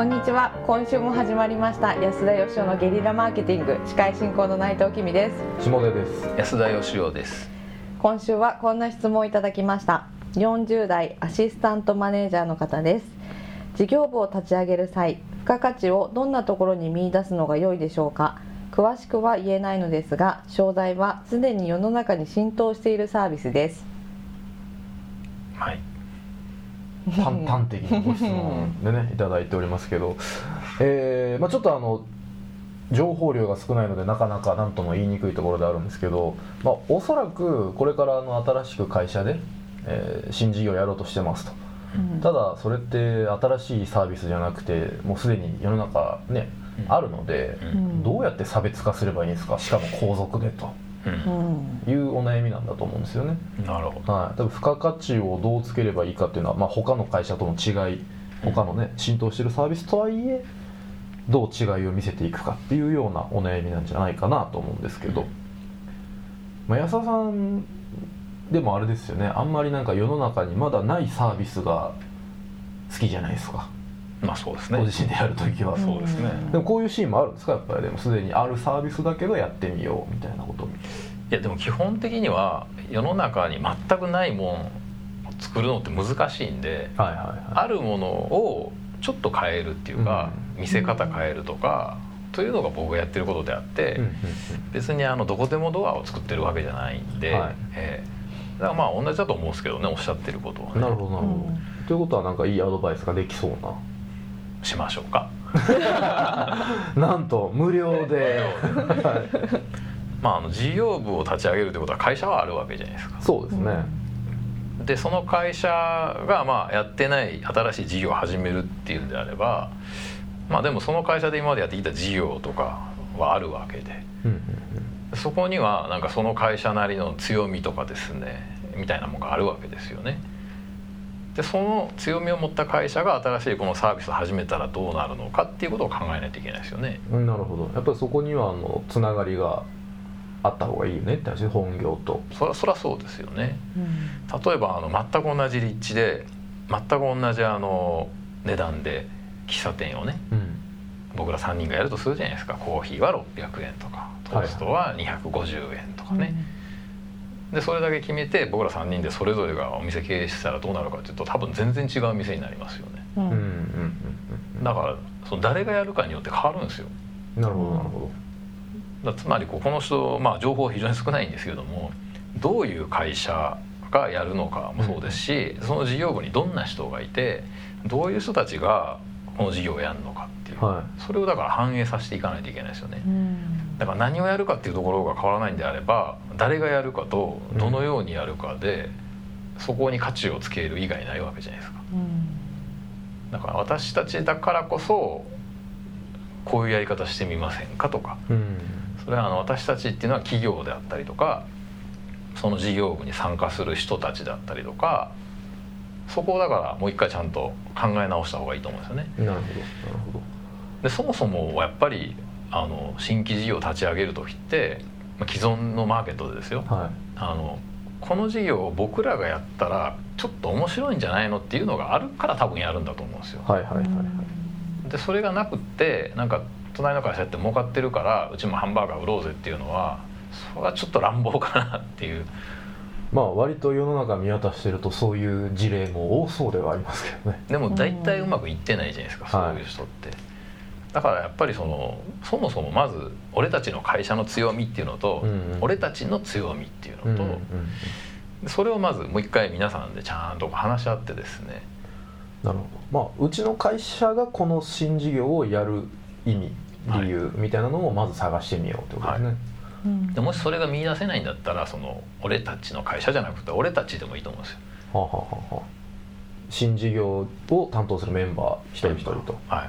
こんにちは。今週も始まりました。安田義雄のゲリラマーケティング。司会進行の内藤君です。下出です。安田義雄です。今週はこんな質問をいただきました。40代アシスタントマネージャーの方です。事業部を立ち上げる際付加価値をどんなところに見出すのが良いでしょうか。詳しくは言えないのですが商材はすでに世の中に浸透しているサービスです。はい端端的なご質問でねいただいておりますけど、えーまあ、ちょっとあの情報量が少ないのでなかなか何とも言いにくいところであるんですけど、まあ、おそらくこれからあの新しく会社で、えー新事業をやろうとしてますと、ただそれって新しいサービスじゃなくてもうすでに世の中ね、うん。あるので、ん。どうやって差別化すればいいんですか？しかも皇族でと。うんうんいうお悩みなんだと思うんですよね。なるほど。はい、多分付加価値をどうつければいいかっていうのは、まあ、他の会社との違い他のね浸透してるサービスとはいえどう違いを見せていくかっていうようなお悩みなんじゃないかなと思うんですけど、まあ、安田さんでもあれですよね。あんまりなんか世の中にまだないサービスが好きじゃないですか、まあそうですね。ご自身でやるときは、うんそうですね。でもこういうシーンもあるんですか？やっぱりでもすでにあるサービスだけどやってみようみたいなこといやでも基本的には世の中に全くないもんを作るのって難しいんではいはいはい。あるものをちょっと変えるっていうか、見せ方変えるとか、というのが僕がやってることであって、うんうん別にあのどこでもドアを作ってるわけじゃないんで、はい。ええ。だからまあ同じだと思うんですけどねおっしゃってることは、ね、うんなるほどなるほど、うん。ということはなんかいいアドバイスができそうなしましょうか。なんと無料で、は いまああの事業部を立ち上げるってことは会社はあるわけじゃないですか。そうですね、でその会社がまあやってない新しい事業を始めるっていうんであればまあでもその会社で今までやってきた事業とかはあるわけで。うんうん。そこにはなんかその会社なりの強みとかですねみたいなものがあるわけですよね。でその強みを持った会社が新しいこのサービスを始めたらどうなるのかっていうことを考えないといけないですよね。うんなるほど。やっぱりそこにはあのつながりがあった方がいいよね。って話で本業と。そりゃそりゃそうですよね。うん。例えばあの全く同じ立地で全く同じあの値段で喫茶店をねうん。僕ら3人がやるとするじゃないですか。コーヒーは600円とかトーストは250円とかね、でそれだけ決めて僕ら3人でそれぞれがお店経営したらどうなるかっていうと多分全然違う店になりますよね。うん。うんうんうんだからその誰がやるかによって変わるんですよ。うんなるほどなるほだからつまりこうこの人、まあ、情報非常に少ないんですけどもどういう会社がやるのかもそうですし、その事業部にどんな人がいてどういう人たちがこの事業をやるのかっていう、どはそれをだから反映させていかないといけないですよね。うん。だから何をやるかっていうところが変わらないんであれば誰がやるかとどのようにやるかで、そこに価値をつける以外ないわけじゃないですか。うん。だから私たちだからこそこういうやり方してみませんかとか。いうん。それはあの私たちっていうのは企業であったりとかその事業部に参加する人たちだったりとかそこをだからもう一回ちゃんと考え直した方がいいと思うんですよね。なるほどなるほど。でそもそもやっぱりあの新規事業を立ち上げる時ってまあ既存のマーケットでですよ。はあのこの事業を僕らがやったらちょっと面白いんじゃないのっていうのがあるから多分やるんだと思うんですよ。いはいはいはいはい。でそれがなくってなんか隣の会社やって儲かってるからうちもハンバーガー売ろうぜっていうのはそれはちょっと乱暴かなっていうまあ割と世の中見渡してるとそういう事例も多そうではありますけどね。でも大体うまくいってないじゃないですか、はい。そういう人って。だからやっぱりそのそもそもまず俺たちの会社の強みっていうのと、うんうん。俺たちの強みっていうのと、うんうんうんそれをまずもう一回皆さんでちゃんと話し合ってですね。なるほど。まあうちの会社がこの新事業をやる意味理由みたいなのをまず探してみようってことですね、はうんでもしそれが見出せないんだったらその俺たちの会社じゃなくて俺たちでもいいと思うんですよ。はあ、はあはあはあ、新事業を担当するメンバー一人一人と、は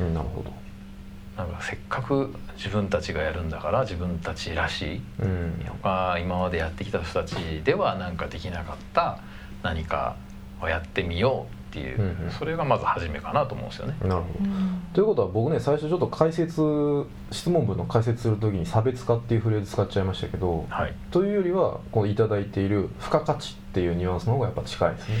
い。うん、なるほど。なんかせっかく自分たちがやるんだから自分たちらしいうん。他今までやってきた人たちではなんかできなかった何かをやってみようっていう、うんうん。それがまず初めかなと思うんですよね。なるほど。うん。ということは僕ね最初ちょっと解説質問文の解説する時に差別化っていうフレーズ使っちゃいましたけどはい、というよりはこういただいている付加価値っていうニュアンスの方がやっぱ近いですね。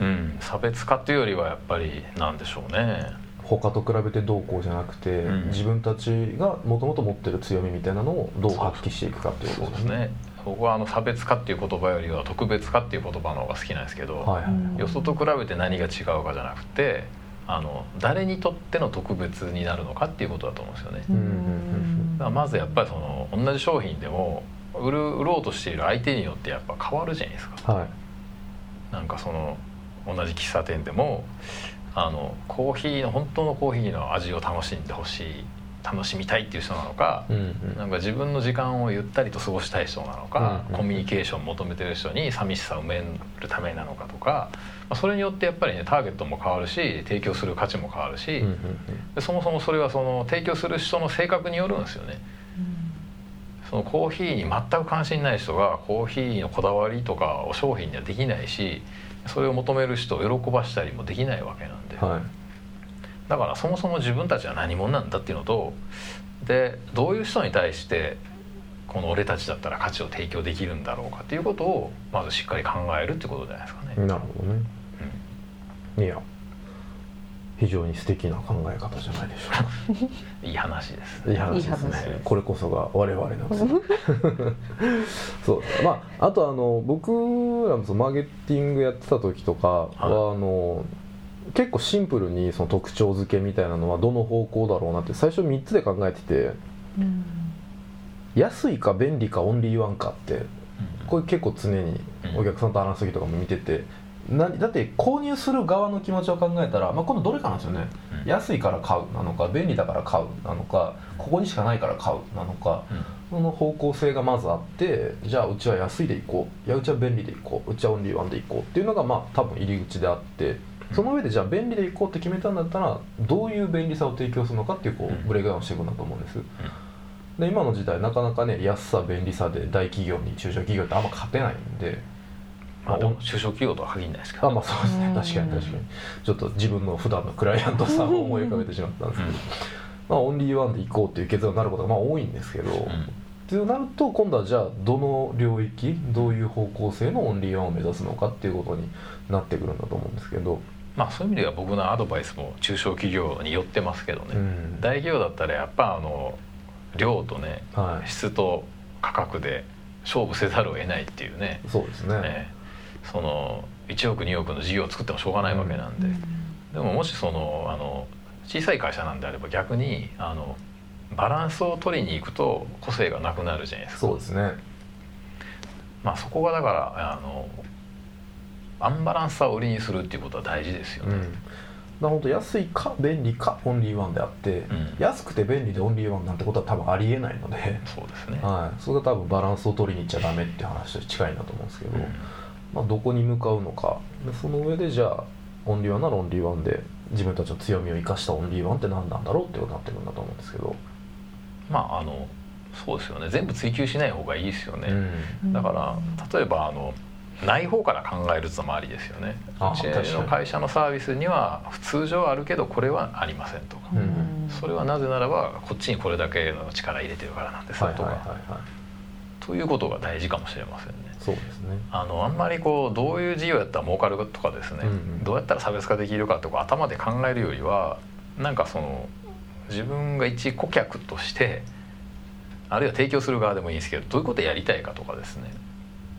うん、差別化っていうよりはやっぱりなんでしょうね。他と比べてどうこうじゃなくて、うん。自分たちがもともと持ってる強みみたいなのをどう発揮していくかっていうことそうですね僕はあの差別化っていう言葉よりは特別化っていう言葉の方が好きなんですけど、はいよそと比べて何が違うかじゃなくてあの誰にとっての特別になるのかっていうことだと思うんですよね。だからまずやっぱりその同じ商品でも売る売ろうとしている相手によってやっぱ変わるじゃないですか。はいなんかその同じ喫茶店でもあのコーヒーの本当のコーヒーの味を楽しんでほしい楽しみたいっていう人なのか、うんうん。なんか自分の時間をゆったりと過ごしたい人なのか、うんうんコミュニケーションを求めてる人に寂しさを埋めるためなのかとか、まあ、それによってやっぱりねターゲットも変わるし提供する価値も変わるし、うんうんでそもそもそれはその提供する人の性格によるんですよね。そのコーヒーに全く関心ない人がコーヒーのこだわりとかを商品にはできないしそれを求める人を喜ばしたりもできないわけなんで、うんはいだからそもそも自分たちは何者なんだっていうのとでどういう人に対してこの俺たちだったら価値を提供できるんだろうかっていうことをまずしっかり考えるってことじゃないですかね。なるほどね、いや非常に素敵な考え方じゃないでしょうか。いい話です。いい話ですいい話ねこれこそが我々の そう。ですまああとあの僕らもそのマーケティングやってた時とかは、あの結構シンプルにその特徴付けみたいなのはどの方向だろうなって最初3つで考えててうん。安いか便利かオンリーワンかってこれ結構常にお客さんと話す時とかも見ててなだって購入する側の気持ちを考えたら、まあ、今度どれかなんですよね、うん。安いから買うなのか便利だから買うなのかここにしかないから買うなのかその方向性がまずあってじゃあうちは安いでいこう。いやうちは便利でいこう。うちはオンリーワンでいこうっていうのがまあ多分入り口であってその上でじゃあ便利でいこうって決めたんだったらどういう便利さを提供するのかっていうこうブレイクダウンしていくんだと思うんです。で今の時代なかなかね安さ便利さで大企業に中小企業ってあんま勝てないんで。まあでも中小企業とは限らないですけどあまあそうですね。うん。確かに確かに。ちょっと自分の普段のクライアントさんを思い浮かべてしまったんですけど、まあ、オンリーワンで行こうっていう結論になることがまあ多いんですけど、ってなると今度はじゃあどの領域どういう方向性のオンリーワンを目指すのかっていうことになってくるんだと思うんですけど、まあそういう意味では僕のアドバイスも中小企業によってますけどね、うん。大企業だったらやっぱあの量とねはい。質と価格で勝負せざるを得ないっていうね。そうですね。ねその1億2億の事業を作ってもしょうがないわけなんで、でももしそのあの小さい会社なんであれば逆にあのバランスを取りに行くと個性がなくなるじゃないですか。そうですね。まあそこがだからあのアンバランスさを売りにするっていうことは大事ですよね、うん。だから本当安いか便利かオンリーワンであって、ん。安くて便利でオンリーワンなんてことは多分ありえないので、そうですね、はい、それが多分バランスを取りに行っちゃダメっていう話と近いんだと思うんですけど、うん。まあ、どこに向かうのか。でその上でじゃあオンリーワンならオンリーワンで自分たちの強みを生かしたオンリーワンって何なんだろうってことになってくるんだと思うんですけど、まああのそうですよね。全部追求しない方がいいですよね、うん。だから例えばあのない方から考えるってのもありですよね。あうちの会社のサービスには通常あるけどこれはありませんとか、うんそれはなぜならばこっちにこれだけの力入れてるからなんですはいとか、はいはい。はいということが大事かもしれませんね。そうですね。あのあんまりこうどういう事業やったら儲かるとかですね、うんうん。どうやったら差別化できるかとか頭で考えるよりはなんかその自分が一顧客としてあるいは提供する側でもいいんですけどどういうことやりたいかとかですね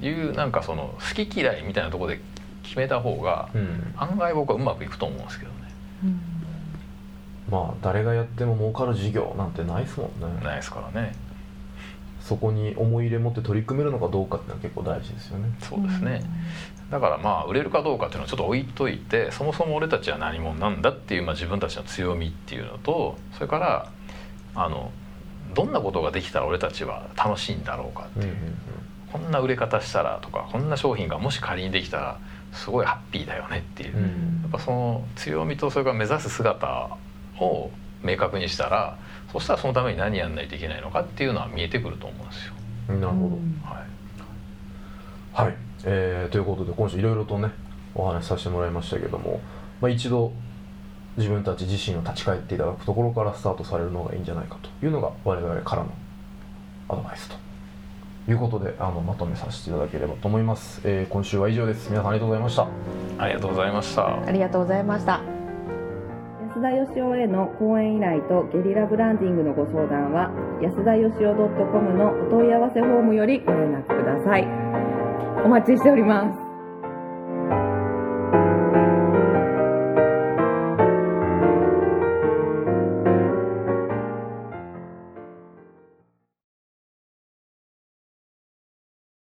いうなんかその好き嫌いみたいなところで決めた方がうん。案外僕はうまくいくと思うんですけどね。まあ誰がやっても儲かる事業なんてないですもんね。ないですからね。そこに思い入れ持って取り組めるのかどうかっていうのは結構大事ですよね。そうですね、だからまあ売れるかどうかっていうのはちょっと置いといてそもそも俺たちは何者なんだっていう、まあ、自分たちの強みっていうのとそれからあのどんなことができたら俺たちは楽しいんだろうかっていう、こんな売れ方したらとかこんな商品がもし仮にできたらすごいハッピーだよねっていう、うん。やっぱその強みとそれから目指す姿を明確にしたらそしたらそのために何やんないといけないのかっていうのは見えてくると思うんですよ。うんなるほど、はい。はい、えーということで今週いろいろとねお話しさせてもらいましたけども、まあ、一度自分たち自身を立ち返っていただくところからスタートされるのがいいんじゃないかというのが我々からのアドバイスということであのまとめさせていただければと思います、えー今週は以上です。皆さんありがとうございました。ありがとうございました。ありがとうございました。安田義雄への講演依頼とゲリラブランディングのご相談は安田義雄 .com のお問い合わせフォームよりご連絡ください。お待ちしております